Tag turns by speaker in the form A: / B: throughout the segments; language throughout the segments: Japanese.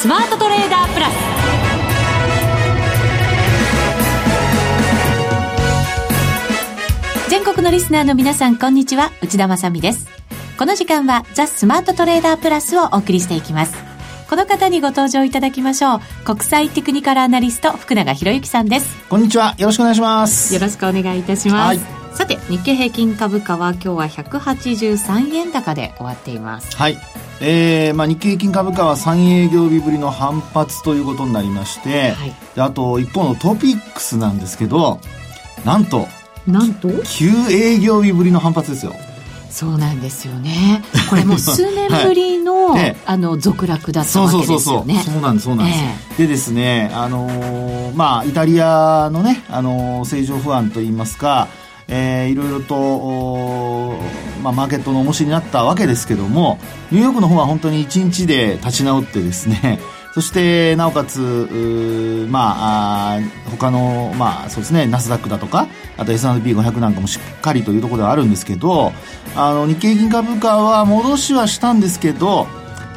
A: スマートトレーダープラス。全国のリスナーの皆さんこんにちは。内田まさです。この時間はザ・スマートトレーダープラスをお送りしていきます。この方にご登場いただきましょう。国際テクニカルアナリスト福永博之さんです。
B: こんにちは。よろしくお願いします。
A: よろしくお願いいたします、はいさて日経平均株価は今日は183円高で終わっています。
B: はい。えーまあ、日経平均株価は3営業日ぶりの反発ということになりまして、はい、であと一方のトピックスなんですけどなんと
A: なんと
B: ？9営業日ぶりの反発ですよ。
A: そうなんですよね。これもう数年ぶりの、はい、あの続落だったわけですよね。そう。そう
B: そうそうなんですそうなんです。えー、でですね、あのー、まあイタリアのね、あのー、政情不安といいますか。えー、いろいろと、まあ、マーケットの重しになったわけですけどもニューヨークの方は本当に1日で立ち直ってですね そしてなおかつまあ他のまあそうですねナスダックだとかあと S&P500 なんかもしっかりというところではあるんですけどあの日経平均株価は戻しはしたんですけど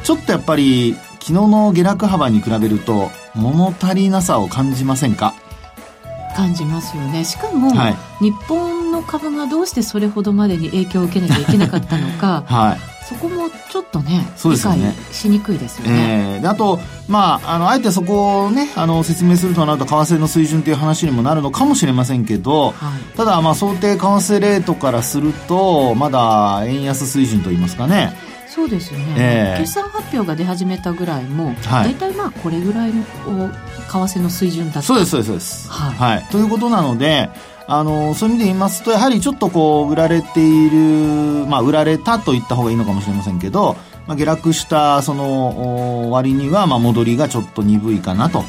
B: ちょっとやっぱり昨日の下落幅に比べると物足りなさを感じませんか？
A: 感じますよね。しかも、はい、日本の株がどうしてそれほどまでに影響を受けなきゃいけなかったのか、はい、そこもちょっとね、そうですね。理解しにくいですよね。
B: えー、であと、まあ、あの、あえてそこをね、あの、説明するとなると、為替の水準という話にもなるのかもしれませんけど、はい、ただ、まあ、想定為替レートからすると、まだ円安水準といいますかね、
A: そうですよね、えー、決算発表が出始めたぐらいも、はい、大体まあこれぐらいの為替の水準だった。
B: そうですそうですそうです、はい、はい、ということなのであのそういう意味で言いますとやはりちょっとこう売られているまあ売られたと言った方がいいのかもしれませんけど、まあ、下落したその割にはまあ戻りがちょっと鈍いかなと。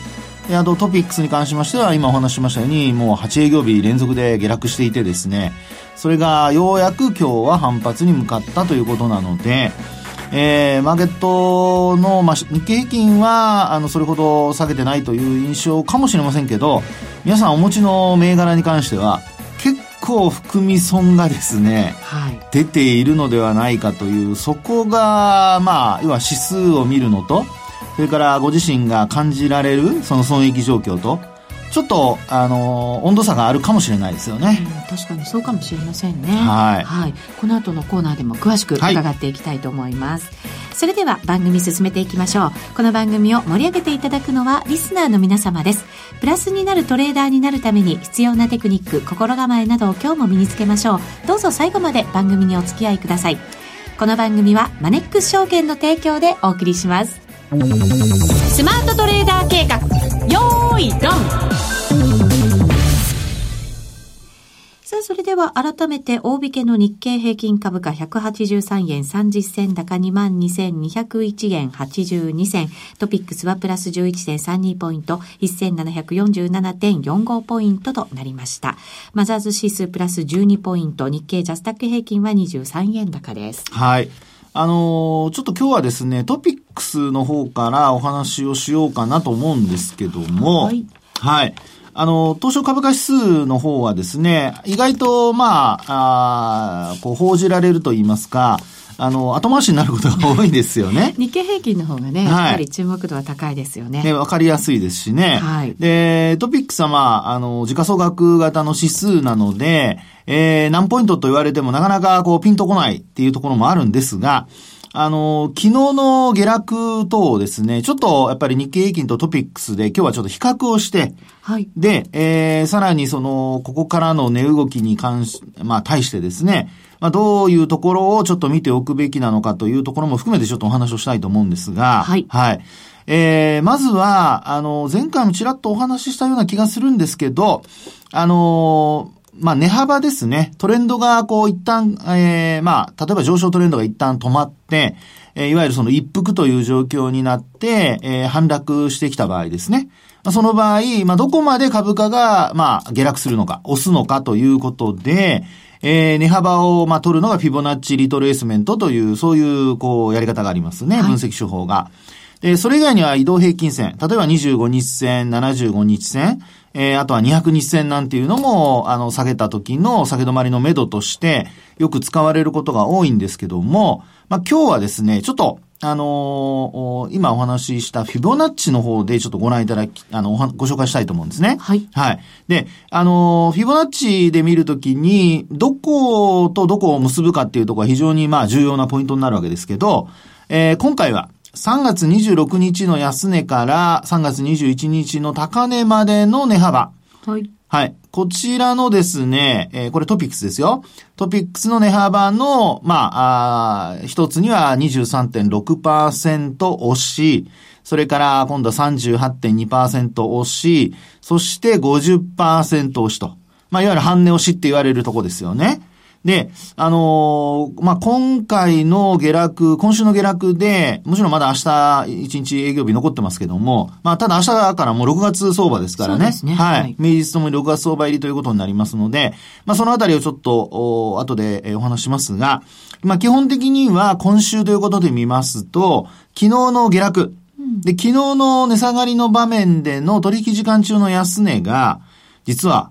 B: であとトピックスに関しましては今お話ししましたようにもう8営業日連続で下落していてですねそれがようやく今日は反発に向かったということなので、えー、マーケットの、まあ、日経平均は、あの、それほど下げてないという印象かもしれませんけど、皆さんお持ちの銘柄に関しては、結構含み損がですね、はい、出ているのではないかという、そこが、まあ、要は指数を見るのと、それからご自身が感じられる、その損益状況と、ちょっと、あの温度差があるかもしれないですよね、
A: うん、確かにそうかもしれませんね。はい、はい、この後のコーナーでも詳しく伺っていきたいと思います、はい、それでは番組進めていきましょう。この番組を盛り上げていただくのはリスナーの皆様です。プラスになるトレーダーになるために必要なテクニック心構えなどを今日も身につけましょう。どうぞ最後まで番組にお付き合いください。この番組はマネックス証券の提供でお送りしますスマートトレーダー計画よーいドンさあ、それでは改めて大引けの日経平均株価183円30銭高22,201円82銭。トピックスはプラス11.32ポイント、1747.45ポイントとなりました。マザーズ指数プラス12ポイント、日経ジャスタック平均は23円高です。
B: はい。あのー、ちょっと今日はですね、トピックスの方からお話をしようかなと思うんですけども、はい。はいあの、東証株価指数の方はですね、意外と、まあ、あこう、報じられると言いますか、あの、後回しになることが多いですよね。
A: 日経平均の方がね、やっぱり注目度は高いですよね。
B: ね、わかりやすいですしね。はい。で、トピックスはまあ、あの、時価総額型の指数なので、えー、何ポイントと言われてもなかなかこう、ピンとこないっていうところもあるんですが、あの、昨日の下落とですね、ちょっとやっぱり日経平均とトピックスで今日はちょっと比較をして、はい。で、えー、さらにその、ここからの値動きに関し、まあ、対してですね、まあ、どういうところをちょっと見ておくべきなのかというところも含めてちょっとお話をしたいと思うんですが、はい。はい。えー、まずは、あの、前回もちらっとお話ししたような気がするんですけど、あのまあ、値幅ですね。トレンドが、こう、一旦、えー、まあ、例えば上昇トレンドが一旦止まって、えー、いわゆるその一服という状況になって、えー、反落してきた場合ですね。まあ、その場合、まあ、どこまで株価が、まあ、下落するのか、押すのかということで、えー、値幅を、まあ、取るのがフィボナッチリトレースメントという、そういう、こう、やり方がありますね。分析手法が。で、それ以外には移動平均線、例えば25日線、75日線、えー、あとは200日線なんていうのも、あの、下げた時の下げ止まりの目処として、よく使われることが多いんですけども、まあ、今日はですね、ちょっと、あのー、今お話ししたフィボナッチの方でちょっとご覧いただき、あの、ご紹介したいと思うんですね。
A: はい。
B: はい。で、あのー、フィボナッチで見るときに、どことどこを結ぶかっていうところが非常にまあ重要なポイントになるわけですけど、えー、今回は、3月26日の安値から3月21日の高値までの値幅。
A: はい。
B: はい。こちらのですね、えー、これトピックスですよ。トピックスの値幅の、まあ、あ一つには23.6%押し、それから今度は38.2%押し、そして50%押しと。まあ、いわゆる半値押しって言われるとこですよね。で、あのー、まあ、今回の下落、今週の下落で、もちろんまだ明日1日営業日残ってますけども、まあ、ただ明日からもう6月相場ですからね。
A: ね
B: はい。はい、明日ともに6月相場入りということになりますので、まあ、そのあたりをちょっと、お後でお話しますが、まあ、基本的には今週ということで見ますと、昨日の下落、で、昨日の値下がりの場面での取引時間中の安値が、実は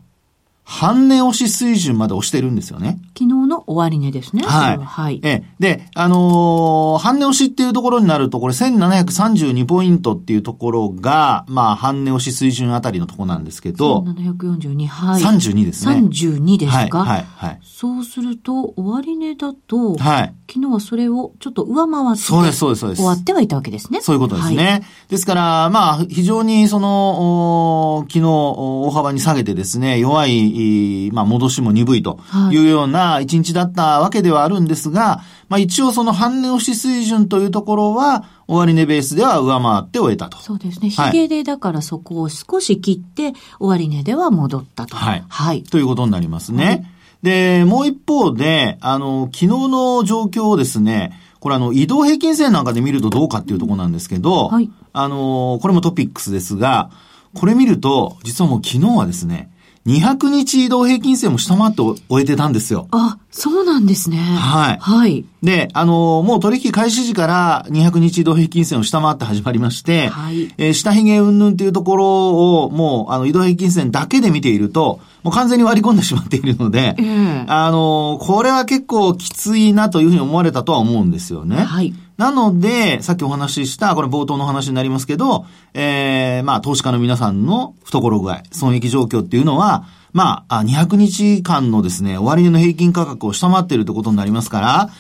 B: 半値押し水準まで押してるんですよね。
A: 昨日の終値ですね。
B: はい。はい。えで、あのー、半値押しっていうところになると、これ1732ポイントっていうところが、まあ、半値押し水準あたりのところなんですけど。
A: 1742、はい。
B: 32ですね。
A: 32ですか？
B: はい、はい、
A: そうすると、終値だと、
B: はい。
A: 昨日はそれをちょっと上回って、
B: そうです、そうです、そうです。
A: 終わってはいたわけですね。
B: そういうことですね。はい、ですから、まあ、非常にその、昨日、大幅に下げてですね、弱いまあ、戻しも鈍いというような一日だったわけではあるんですが、まあ、一応その半値押し水準というところは、終値ベースでは上回って終えたと。
A: そうですね。ヒゲでだからそこを少し切って、終値では戻ったと。
B: はい。はい。ということになりますね。はい、で、もう一方で、あの、昨日の状況をですね、これあの、移動平均線なんかで見るとどうかっていうところなんですけど、はい。あの、これもトピックスですが、これ見ると、実はもう昨日はですね、200日移動平均線も下回って終えてたんですよ。
A: あ、そうなんですね。
B: はい。
A: はい。
B: で、あのもう取引開始時から200日移動平均線を下回って始まりまして、はい。えー、下髭云々っていうところを、もう、あの、移動平均線だけで見ていると、もう完全に割り込んでしまっているので、えー、あのこれは結構きついなというふうに思われたとは思うんですよね。
A: はい。
B: なので、さっきお話しした、これ冒頭の話になりますけど、えー、まあ、投資家の皆さんの懐具合、損益状況っていうのは、まあ、200日間のですね、終値の平均価格を下回っているということになりますから、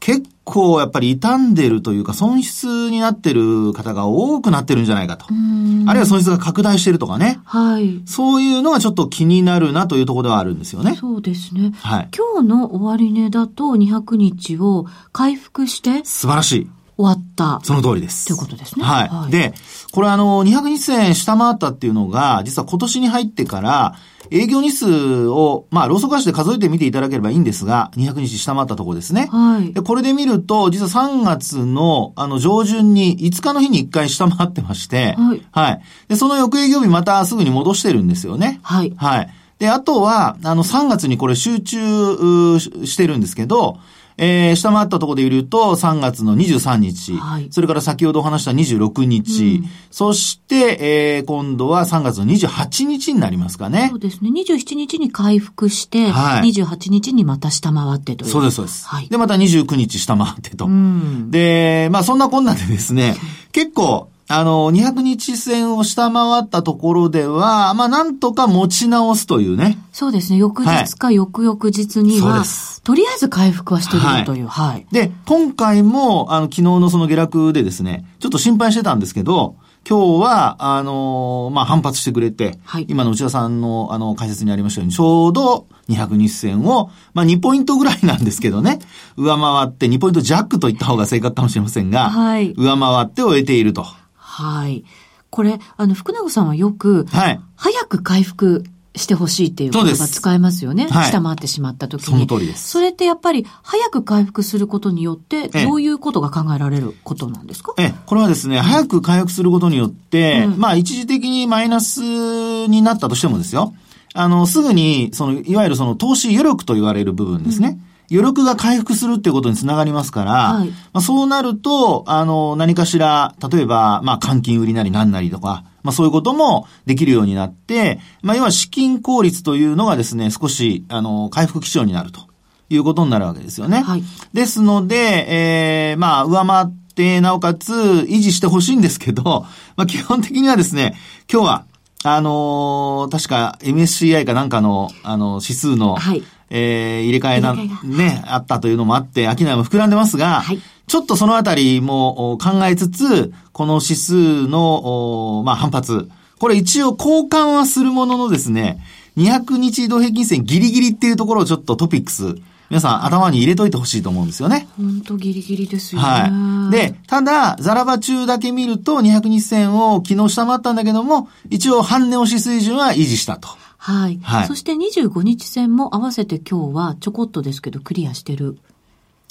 B: 結構やっぱり傷んでるというか損失になってる方が多くなってるんじゃないかと。あるいは損失が拡大してるとかね。
A: はい。
B: そういうのがちょっと気になるなというところではあるんですよね。
A: そうですね。
B: はい。
A: 今日の終値だと200日を回復して。
B: 素晴らしい。
A: 終わった。
B: その通りです。
A: ということですね。
B: はい。はい、で、これあの、200日線下回ったっていうのが、実は今年に入ってから、営業日数を、まあ、ローソク足で数えてみていただければいいんですが、200日下回ったところですね。
A: はい。
B: で、これで見ると、実は3月の、あの、上旬に5日の日に1回下回ってまして、
A: はい。
B: はい。で、その翌営業日またすぐに戻してるんですよね。
A: はい。
B: はい。で、あとは、あの、3月にこれ集中してるんですけど、えー、下回ったところで言うと、3月の23日、はい、それから先ほどお話した26日、うん、そして、えー、今度は3月の28日になりますかね。
A: そうですね。27日に回復して、はい、28日にまた下回ってという。
B: そうです、そうです。はい、で、また29日下回ってと。うん、で、まあそんなこんなでですね、結構、あの、200日線を下回ったところでは、まあ、なんとか持ち直すというね。
A: そうですね。翌日か翌々日には、はい、とりあえず回復はしてるという、はい。はい。
B: で、今回も、あの、昨日のその下落でですね、ちょっと心配してたんですけど、今日は、あのまあ、反発してくれて、はい、今の内田さんの、あの、解説にありましたように、ちょうど200日線を、まあ、2ポイントぐらいなんですけどね、上回って、2ポイントジャックと言った方が正確かもしれませんが、はい、上回って終えていると。
A: はい。これ、あの、福永さんはよく、
B: はい。
A: 早く回復してほしいっていう言葉使えますよね。はい、下回ってしまった時に。そ
B: の通りです。
A: それってやっぱり早く回復することによって、どういうことが考えられることなんですか？
B: ええ、これはですね、早く回復することによって、うん、まあ一時的にマイナスになったとしてもですよ。あの、すぐに、その、いわゆるその投資余力と言われる部分ですね。うん余力が回復するっていうことにつながりますから、はい、まあ、そうなると、あの、何かしら、例えば、まあ、換金売りなり何なりとか、まあ、そういうこともできるようになって、まあ、要は資金効率というのがですね、少し、あの、回復基調になるということになるわけですよね。
A: はい。
B: ですので、ええー、まあ、上回って、なおかつ維持してほしいんですけど、まあ基本的にはですね、今日は、あのー、確か MSCI かなんかの、あの、指数の、はい、えー、入れ替えな、ね、あったというのもあって、商いも膨らんでますが、はい、ちょっとそのあたりも考えつつ、この指数の、まあ反発、これ一応交換はするもののですね、200日移動平均線ギリギリっていうところをちょっとトピックス、皆さん頭に入れといてほしいと思うんですよね。
A: 本当ギリギリですよ
B: ね。はい。で、ただ、ザラバ中だけ見ると200日線を昨日下回ったんだけども、一応半値押し水準は維持したと。
A: はい。はい。そして25日線も合わせて今日はちょこっとですけどクリアしてる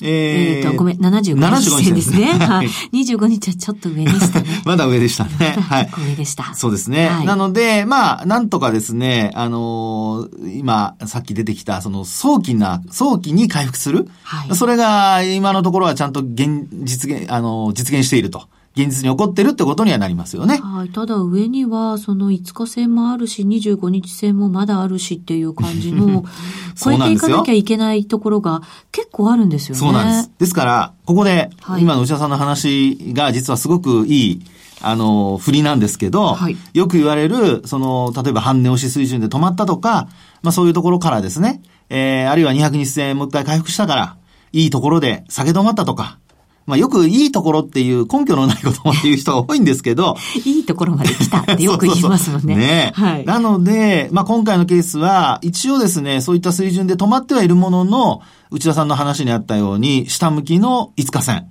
A: えー、えー、と、ごめん、75日ですね。はい。25日はちょっと上でしたね。
B: まだ上でしたね。
A: はい。上でした。
B: そうですね。はい、なので、まあ、なんとかですね、あのー、今、さっき出てきた、その、早期な、早期に回復する。はい。それが、今のところはちゃんと現、実現、あのー、実現していると。現実に起こってるってことにはなりますよね。
A: はい。ただ上には、その5日線もあるし、25日線もまだあるしっていう感じの、超えていかなきゃいけないところが結構あるんですよね。
B: そうなんです。ですから、ここで、今の内田さんの話が実はすごくいい、あの、振りなんですけど、はい、よく言われる、その、例えば半値押し水準で止まったとか、まあそういうところからですね、えー、あるいは200日線もう一回回復したから、いいところで下げ止まったとか、まあよくいいところっていう根拠のないこともっていう人が多いんですけど。
A: いいところまで来たってよく言いますもんね。そうそうそうね。
B: はい。なので、まあ今回のケースは、一応ですね、そういった水準で止まってはいるものの、内田さんの話にあったように、下向きの5日線。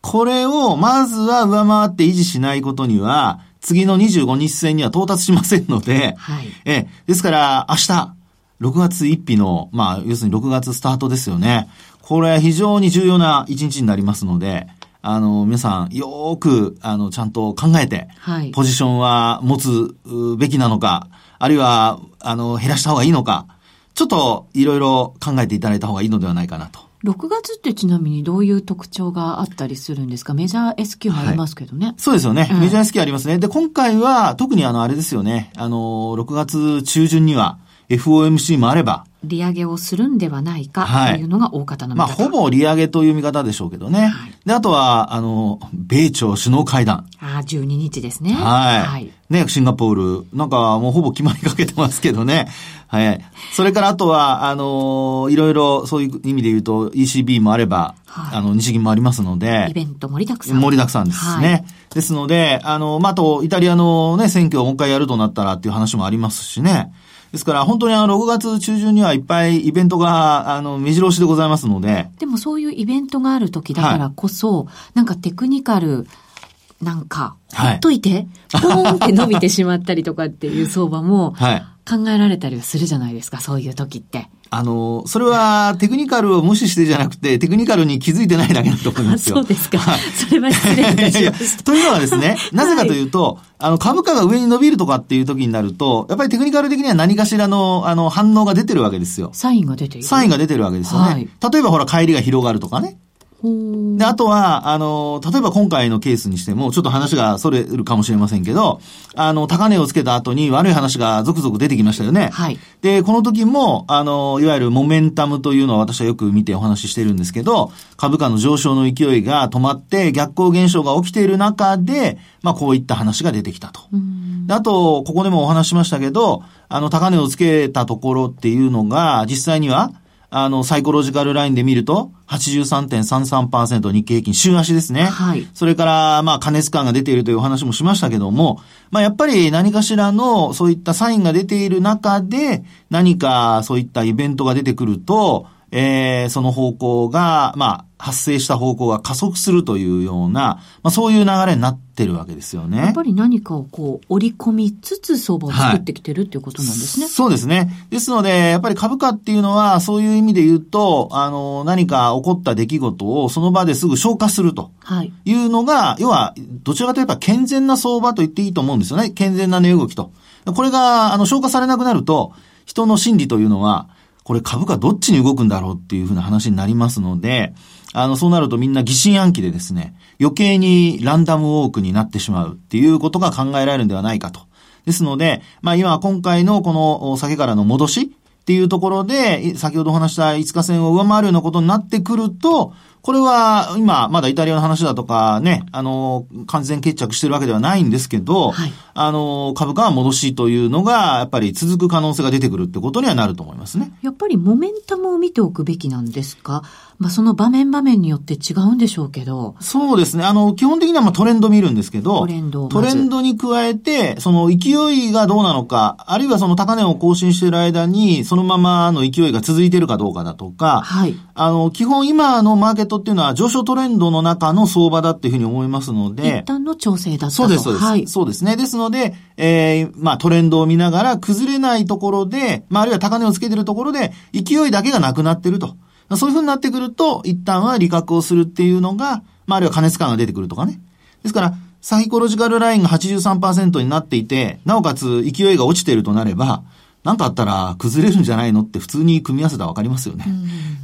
B: これをまずは上回って維持しないことには、次の25日線には到達しませんので、はい。え、ですから明日、6月1日の、まあ、要するに6月スタートですよね。これ非常に重要な一日になりますので、あの、皆さん、よーく、あの、ちゃんと考えて、はい、ポジションは持つべきなのか、あるいは、あの、減らした方がいいのか、ちょっと、いろいろ考えていただいた方がいいのではないかなと。
A: 6月ってちなみにどういう特徴があったりするんですか？メジャー S q もありますけどね。はい、
B: そうですよね、うん、メジャー S q ありますね。で、今回は特にあの、あれですよね。あの、6月中旬には FOMC もあれば、
A: 利上げをするんではないかというのが大方の見
B: 方、はい、まあ、ほぼ利上げという見方でしょうけどね。はい、で、あとは、あの、米朝首脳会談。
A: ああ、12日ですね。
B: はい。はい、ね、シンガポール。なんかもうほぼ決まりかけてますけどね。はい。それからあとは、あの、いろいろそういう意味で言うと ECB もあれば、はい、あの、日銀もありますので。
A: イベント盛りだくさん。
B: 盛りだくさんですね。はい、ですので、あの、まあ、あと、イタリアのね、選挙をもう一回やるとなったらっていう話もありますしね。ですから、本当にあの、6月中旬にはいっぱいイベントが、あの、目白押しでございますので。
A: でもそういうイベントがある時だからこそ、はい、なんかテクニカル、なんか、ほっといて、ポーンって伸びてしまったりとかっていう相場も、考えられたりはするじゃないですか、そういう時って。
B: あの、それはテクニカルを無視してじゃなくて、テクニカルに気づいてないだけだと思いますよ。
A: そうですか。それは失礼いたしました。
B: というのはですね、なぜかというと、はい、あの、株価が上に伸びるとかっていう時になると、やっぱりテクニカル的には何かしらの、あの、反応が出てるわけですよ。
A: サインが出ている。
B: サインが出てるわけですよね。はい、例えばほら、帰りが広がるとかね。で、あとは、あの、例えば今回のケースにしても、ちょっと話が逸れるかもしれませんけど、あの、高値をつけた後に悪い話が続々出てきましたよね。はい。で、この時も、あの、いわゆるモメンタムというのは私はよく見てお話ししてるんですけど、株価の上昇の勢いが止まって逆行現象が起きている中で、まあ、こういった話が出てきたと。あと、ここでもお話しましたけど、あの、高値をつけたところっていうのが、実際には、あの、サイコロジカルラインで見ると、83.33%日経平均、週足ですね。はい。それから、まあ、加熱感が出ているというお話もしましたけども、まあ、やっぱり何かしらの、そういったサインが出ている中で、何かそういったイベントが出てくると、えー、その方向が、まあ、発生した方向が加速するというような、まあ、そういう流れになってるわけですよね。
A: やっぱり何かをこう、織り込みつつ相場を作ってきてるっていうことなんですね、はい、
B: そうですね。ですので、やっぱり株価っていうのは、そういう意味で言うと、あの、何か起こった出来事をその場ですぐ消化すると。いうのが、はい、要は、どちらかといえば健全な相場と言っていいと思うんですよね。健全な値動きと。これが、あの、消化されなくなると、人の心理というのは、これ株価どっちに動くんだろうっていうふうな話になりますので、あの、そうなるとみんな疑心暗鬼でですね、余計にランダムウォークになってしまうっていうことが考えられるんではないかと。ですので、まあ今今回のこの酒からの戻しっていうところで、先ほどお話した5日線を上回るようなことになってくると、これは今、まだイタリアの話だとかね、あの、完全決着してるわけではないんですけど、はい、あの、株価は戻しというのが、やっぱり続く可能性が出てくるってことにはなると思いますね。
A: やっぱりモメンタムを見ておくべきなんですか？まあ、その場面場面によって違うんでしょうけど。
B: そうですね。あの、基本的にはまあトレンド見るんですけど、トレンド。トレンドに加えて、その勢いがどうなのか、あるいはその高値を更新している間に、そのままの勢いが続いているかどうかだとか、はい。あの、基本今のマーケットっていうのは上昇トレンドの中の相場だっていうふうに思いますので。
A: 一旦の調整だったと
B: そうです、そうです。はい。そうですね。ですので、えー、まあトレンドを見ながら崩れないところで、まああるいは高値をつけてるところで、勢いだけがなくなってると。そういうふうになってくると、一旦は利確をするっていうのが、まあ、あるいは加熱感が出てくるとかね。ですから、サイコロジカルラインが83%になっていて、なおかつ勢いが落ちているとなれば、なんかあったら崩れるんじゃないのって普通に組み合わせたらわかりますよね。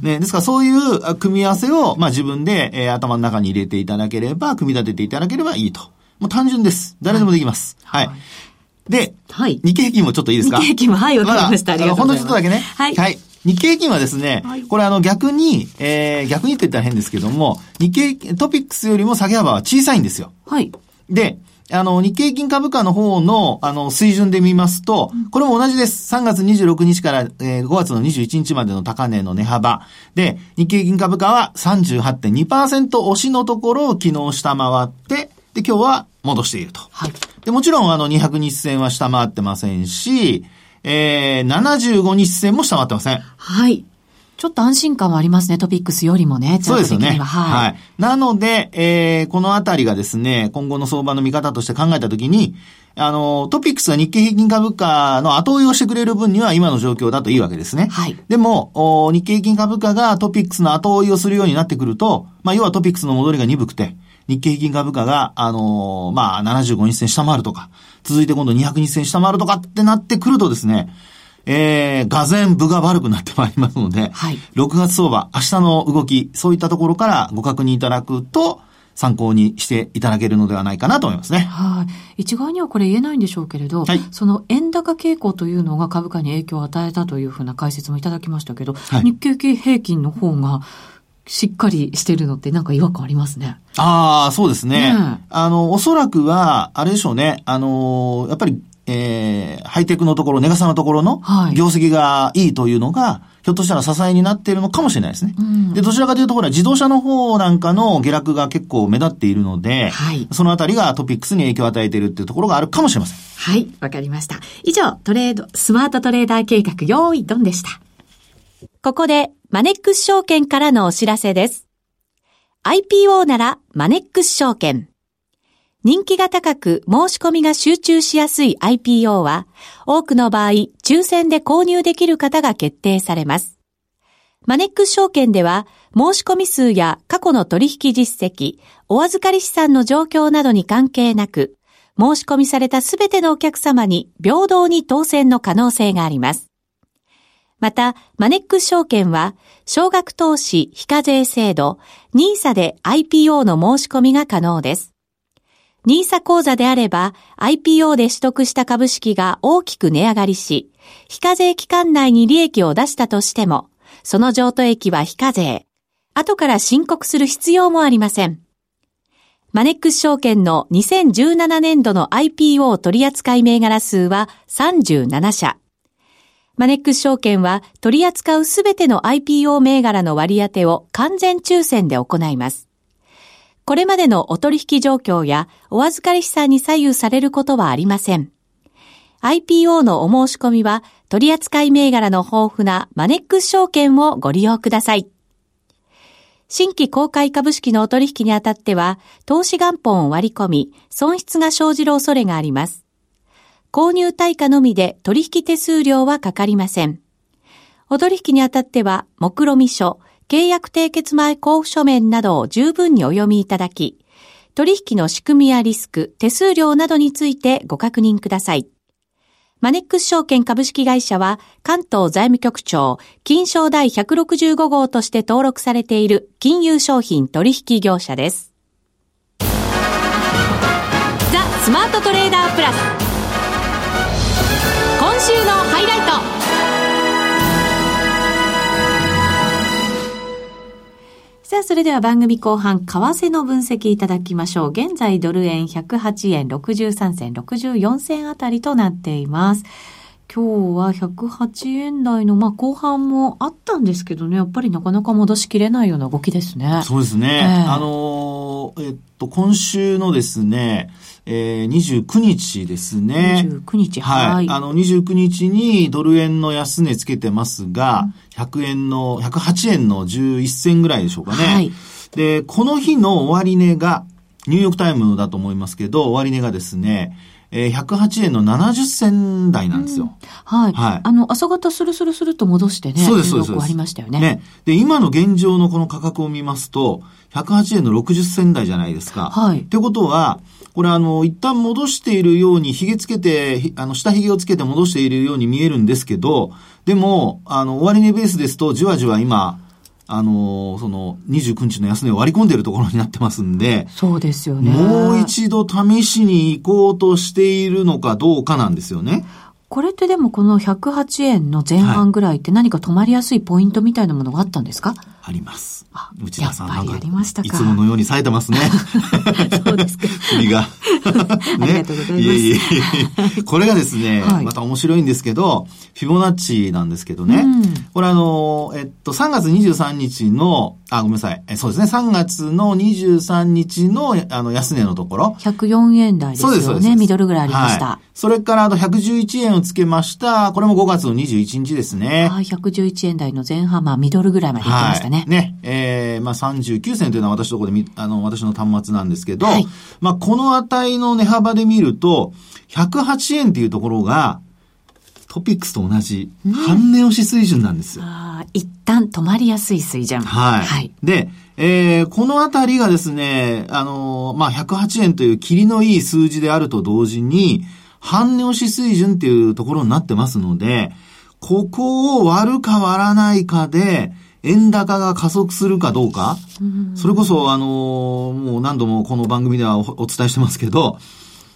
B: ね、ですからそういう組み合わせを、まあ自分で、えー、頭の中に入れていただければ、組み立てていただければいいと。もう単純です。誰でもできます。はい。はい、で、はい、日経平均もちょっといいですか？
A: 日経平均も、はい、わかりました。ありがとうございます。ほんのちょっと
B: だけね。はい。はい日経平均はですね、はい、これあの逆に、えー、逆にって言ったら変ですけども、日経トピックスよりも下げ幅は小さいんですよ。はい。で、あの、日経平均株価の方の、あの、水準で見ますと、これも同じです。3月26日から、えー、5月の21日までの高値の値幅。で、日経平均株価は38.2%押しのところを昨日下回って、で、今日は戻していると。はい。で、もちろん、あの、200日線は下回ってませんし、えー、75日線も下回ってません。
A: はい。ちょっと安心感はありますね、トピックスよりもね、
B: そうですよね。はい。はい。なので、えー、このあたりがですね、今後の相場の見方として考えたときに、あの、トピックスが日経平均株価の後追いをしてくれる分には今の状況だといいわけですね。はい。でも、日経平均株価がトピックスの後追いをするようになってくると、まあ、要はトピックスの戻りが鈍くて、日経平均株価が、あのー、まあ、75日線下回るとか、続いて今度200日線下回るとかってなってくるとですね、えー、がぜん部が悪くなってまいりますので、はい、6月相場、明日の動き、そういったところからご確認いただくと、参考にしていただけるのではないかなと思いますね。
A: はい。一概にはこれ言えないんでしょうけれど、はい、その円高傾向というのが株価に影響を与えたというふうな解説もいただきましたけど、はい、日経平均の方がしっかりしてるのってなんか違和感ありますね。
B: ああ、そうですね。ねあの、おそらくは、あれでしょうね。あの、やっぱり、えー、ハイテクのところ、ネガサのところの業績がいいというのが、はい、ひょっとしたら支えになっているのかもしれないですね。うん、で、どちらかというと、ほら、自動車の方なんかの下落が結構目立っているので、はい、そのあたりがトピックスに影響を与えているっていうところがあるかもしれません。
A: はい、わかりました。以上、トレード、スマートトレーダー計画、用意ドンでした。ここで、マネックス証券からのお知らせです。IPO ならマネックス証券。人気が高く申し込みが集中しやすい IPO は、多くの場合、抽選で購入できる方が決定されます。マネックス証券では、申し込み数や過去の取引実績、お預かり資産の状況などに関係なく、申し込みされたすべてのお客様に平等に当選の可能性があります。また、マネックス証券は、少額投資非課税制度、NISA で IPO の申し込みが可能です。NISA 口座であれば、IPO で取得した株式が大きく値上がりし、非課税期間内に利益を出したとしても、その譲渡益は非課税。後から申告する必要もありません。マネックス証券の2017年度の IPO 取扱銘柄数は37社。マネックス証券は取り扱うすべての IPO 銘柄の割り当てを完全抽選で行います。これまでのお取引状況やお預かり資産に左右されることはありません。IPO のお申し込みは取扱い銘柄の豊富なマネックス証券をご利用ください。新規公開株式のお取引にあたっては、投資元本を割り込み、損失が生じる恐れがあります。購入対価のみで取引手数料はかかりません。お取引にあたっては、目論見書、契約締結前交付書面などを十分にお読みいただき、取引の仕組みやリスク、手数料などについてご確認ください。マネックス証券株式会社は関東財務局長金賞第165号として登録されている金融商品取引業者です。ザ・スマートトレーダープラスそれでは番組後半、為替の分析いただきましょう。現在、ドル円108円63銭、64銭あたりとなっています。今日は108円台の、まあ、後半もあったんですけどね、やっぱりなかなか戻しきれないような動きですね。
B: そうですね。えー、あのー、えっと、今週のですね、えー、29日ですね。
A: 29日、はい。はい。
B: あの、29日にドル円の安値つけてますが、うん、100円の、108円の11銭ぐらいでしょうかね。はい。で、この日の終値が、ニューヨークタイムだと思いますけど、終値がですね、えー、108円の70銭台なんですよ。うん、
A: はい。はい。あの、朝方スルスルスルと戻してね。
B: そうです、そうです。
A: ありましたよね。
B: ね。で、今の現状のこの価格を見ますと、108円の60銭台じゃないですか。はい。ってことは、これあの、一旦戻しているように、髭つけて、あの、下髭をつけて戻しているように見えるんですけど、でも、あの、終値ベースですと、じわじわ今、あの、その、29日の安値を割り込んでいるところになってますんで、
A: そうですよね。
B: もう一度試しに行こうとしているのかどうかなんですよね。
A: これってでもこの108円の前半ぐらいって何か止まりやすいポイントみたいなものがあったんですか、
B: あります。
A: 内田さんなんか、い
B: つものように冴えてますね。
A: そうですか。
B: 首が。
A: ね、ありがとうございます。いえい
B: えこれがですね、はい、また面白いんですけど、フィボナッチなんですけどね。うん、これあの、えっと、3月23日の、あ、ごめんなさい。えそうですね。3月の23日の、あの、安値のところ。
A: 104円台ですよね。そうです、そうです。ミドルぐらいありました。はい、
B: それから、あと111円をつけました。これも5月の21日ですね。
A: はい、111円台の前半、まあ、ミドルぐらいまで行ってましたね。はい、
B: ね。えー、まあ、39銭というのは私のところで、あの、私の端末なんですけど、はい、まあ、この値の値幅で見ると、108円っていうところが、トピックスと同じ、半値押し水準なんですよ。
A: あ一旦止まりやすい水準。
B: はい。はい、で、えー、このあたりがですね、あのー、まあ、108円という霧のいい数字であると同時に、半値押し水準っていうところになってますので、ここを割るか割らないかで、円高が加速するかどうか、それこそ、あのー、もう何度もこの番組ではお伝えしてますけど、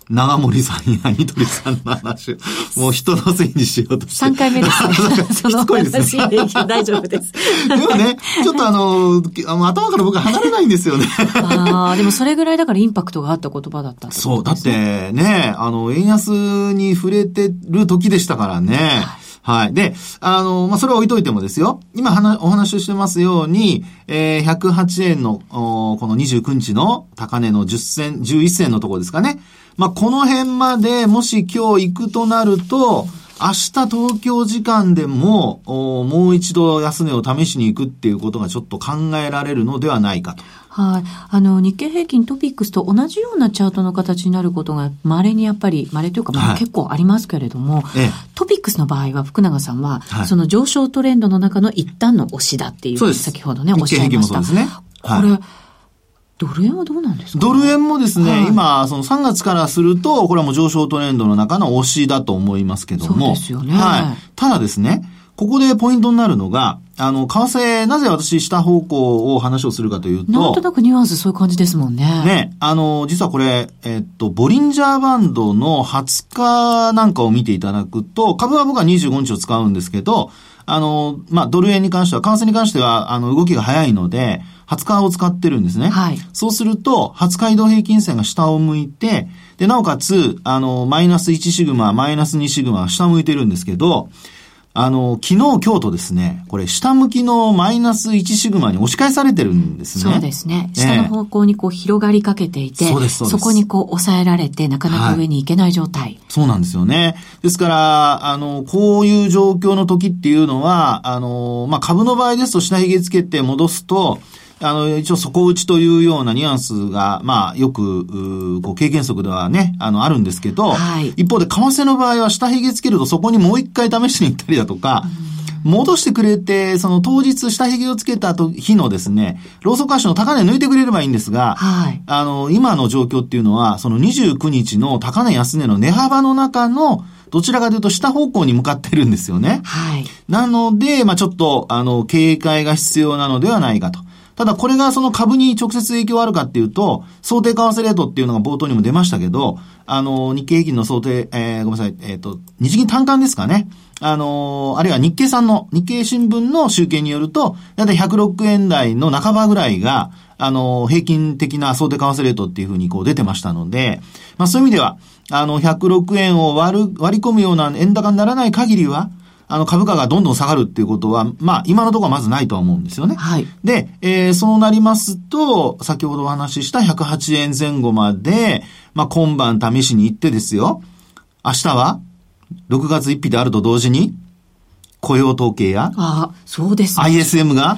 B: 長森さんやニトリさんの話、もう人のせいにしようとして。
A: 3回目ですね。その話で大丈夫です。
B: でもね、ちょっとあの、頭から僕離れないんですよね。
A: ああ、でもそれぐらいだからインパクトがあった言葉だった
B: そう、だってね、あの、円安に触れてる時でしたからね。はいはい。で、あの、まあ、それは置いといてもですよ。今お話ししてますように、えー、108円の、この29日の高値の10銭、11銭のところですかね。まあ、この辺までもし今日行くとなると、明日東京時間でも、もう一度安値を試しに行くっていうことがちょっと考えられるのではないかと。
A: はい。あの、日経平均トピックスと同じようなチャートの形になることが、稀にやっぱり、稀というか、まあ、結構ありますけれども、はい、トピックスの場合は、福永さんは、はい、その上昇トレンドの中の一旦の押しだっていう、先ほどね、おっしゃいました。
B: ね。
A: これ、ドル円はどうなんですか
B: ドル円もですね、はい、今、その3月からすると、これはもう上昇トレンドの中の押しだと思いますけども。
A: そうですよね。
B: はい。ただですね、ここでポイントになるのが、あの、為替、なぜ私下方向を話をするかというと。
A: なんとなくニュアンスそういう感じですもんね。
B: ね。あの、実はこれ、えっと、ボリンジャーバンドの20日なんかを見ていただくと、株は僕は25日を使うんですけど、あの、まあ、ドル円に関しては、為替に関しては、あの、動きが早いので、20日を使ってるんですね。はい。そうすると、20日移動平均線が下を向いて、で、なおかつ、あの、マイナス1シグマ、マイナス2シグマが下向いてるんですけど、あの、昨日、今日とですね、これ、下向きのマイナス1シグマに押し返されてるんです
A: ね。そうですね。下の方向にこう広がりかけていて、そうです、そうです。そこにこう抑えられて、なかなか上に行けない状態、はい、
B: そうなんですよね。ですから、あの、こういう状況の時っていうのは、あの、まあ、株の場合ですと下髭つけて戻すと、あの、一応底打ちというようなニュアンスが、まあ、よく、こう、経験則ではね、あの、あるんですけど、はい、一方で、為替の場合は下髭つけるとそこにもう一回試しに行ったりだとか、戻してくれて、その当日下髭をつけた日のですね、ローソク足の高値抜いてくれればいいんですが、はい、あの、今の状況っていうのは、その29日の高値安値の値幅の中の、どちらかというと下方向に向かってるんですよね。はい。なので、まあちょっと、あの、警戒が必要なのではないかと。ただこれがその株に直接影響あるかっていうと、想定為替レートっていうのが冒頭にも出ましたけど、あの、日経平均の想定、えー、ごめんなさい、えっ、ー、と、日銀単価ですかね。あの、あるいは日経さんの、日経新聞の集計によると、だいたい106円台の半ばぐらいが、あの、平均的な想定為替レートっていうふうにこう出てましたので、まあそういう意味では、あの、106円を割る、割り込むような円高にならない限りは、あの、株価がどんどん下がるっていうことは、まあ、今のところはまずないとは思うんですよね。
A: はい。
B: で、えー、そうなりますと、先ほどお話しした108円前後まで、まあ、今晩試しに行ってですよ。明日は、6月1日であると同時に、雇用統計や、
A: ああ、そうです、
B: ね。ISM が、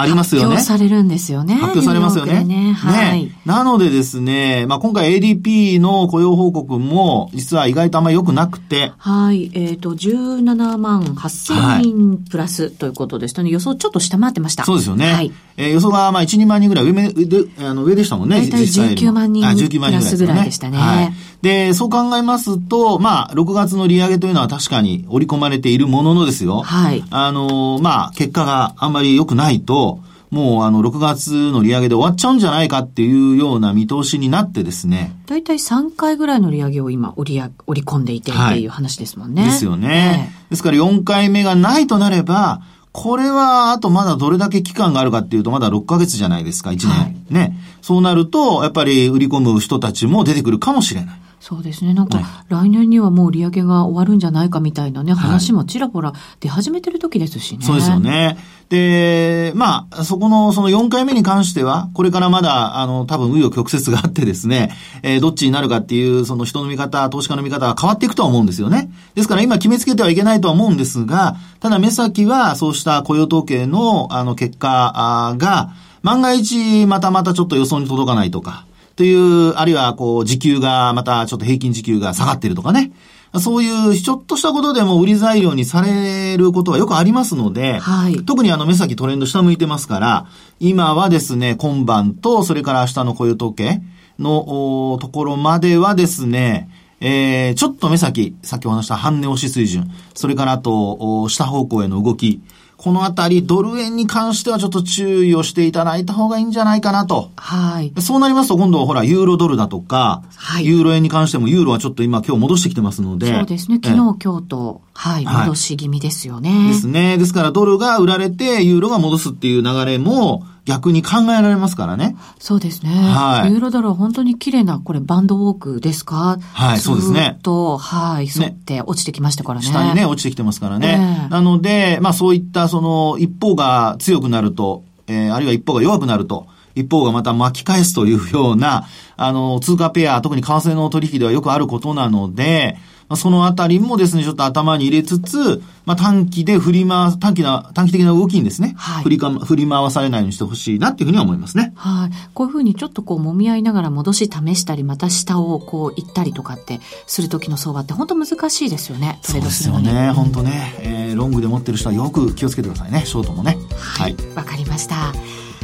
B: ありますよね。
A: 発表されるんですよね。
B: 発表されますよね。ねはい、ね。なのでですね、まあ今回 ADP の雇用報告も実は意外とあんまり良くなくて。
A: はい。えっ、ー、と、17万8000人プラスということでしたね。予想ちょっと下回ってました。
B: そうですよね。はい。えー、予想がまあ1、2万人ぐらい上目で、あの上でしたもんね。
A: 大体19万人プラスぐらいでしたね。はい。
B: で、そう考えますと、まあ、6月の利上げというのは確かに織り込まれているもののですよ。
A: はい。
B: あの、まあ、結果があんまり良くないと、もうあの、6月の利上げで終わっちゃうんじゃないかっていうような見通しになってですね。
A: 大体3回ぐらいの利上げを今織り織り込んでいてっていう話ですもんね。
B: はい、ですよね、えー、ですから4回目がないとなれば、これは、あとまだどれだけ期間があるかっていうと、まだ6ヶ月じゃないですか、1年。はい、ね。そうなると、やっぱり売り込む人たちも出てくるかもしれない。
A: そうですね。なんか、来年にはもう利上げが終わるんじゃないかみたいなね、話もちらほら出始めてる時ですしね。
B: そうですよね。で、まあ、そこの、その4回目に関しては、これからまだ、あの、多分、紆余曲折があってですね、えー、どっちになるかっていう、その人の見方、投資家の見方が変わっていくとは思うんですよね。ですから今決めつけてはいけないとは思うんですが、ただ目先は、そうした雇用統計の、あの、結果が、万が一、またまたちょっと予想に届かないとか、という、あるいはこう、時給がまたちょっと平均時給が下がってるとかね。そういうちょっとしたことでも売り材料にされることはよくありますので、
A: はい、
B: 特にあの目先トレンド下向いてますから、今はですね、今晩とそれから明日の雇用統計のところまではですね、えー、ちょっと目先、さっきお話した半値押し水準、それからあと、下方向への動き、このあたり、ドル円に関してはちょっと注意をしていただいた方がいいんじゃないかなと。
A: はい。
B: そうなりますと、今度はほら、ユーロドルだとか、はい、ユーロ円に関しても、ユーロはちょっと今、今日戻してきてますので。
A: そうですね。昨日、今日と、はい、戻し気味ですよね。
B: ですね。ですから、ドルが売られて、ユーロが戻すっていう流れも、逆に考えられますからね。
A: そうですね。はい。ユーロドルは本当に綺麗な、これバンドウォークですか？
B: はい、そうですね。
A: と、はい、沿って落ちてきましたからね。
B: 下にね、落ちてきてますからね。なので、まあそういったその、一方が強くなると、えー、あるいは一方が弱くなると、一方がまた巻き返すというような、あの、通貨ペア、特に為替の取引ではよくあることなので、まあ、そのあたりもですね、ちょっと頭に入れつつ、まあ、短期で振り回す、短期な、短期的な動きにですね、はい、振りか、振り回されないようにしてほしいなっていうふうには思いますね。
A: はい。こういうふうにちょっとこう揉み合いながら戻し試したり、また下をこう行ったりとかってする時の相場って本当難しいですよね。
B: そうですよね。本当ね。えー、ロングで持ってる人はよく気をつけてくださいね。ショートもね。
A: はい。わ、はい、かりました。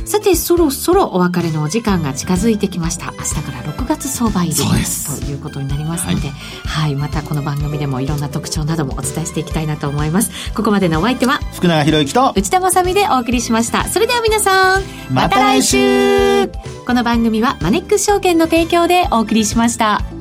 A: さて、そろそろお別れのお時間が近づいてきました。明日から6月相場入りということになりますので、はい、はい、またこの番組でもいろんな特徴などもお伝えしていきたいなと思います。ここまでのお相手は、
B: 福永博之と
A: 内田まさでお送りしました。それでは皆さん、
B: また来週
A: この番組はマネックス証券の提供でお送りしました。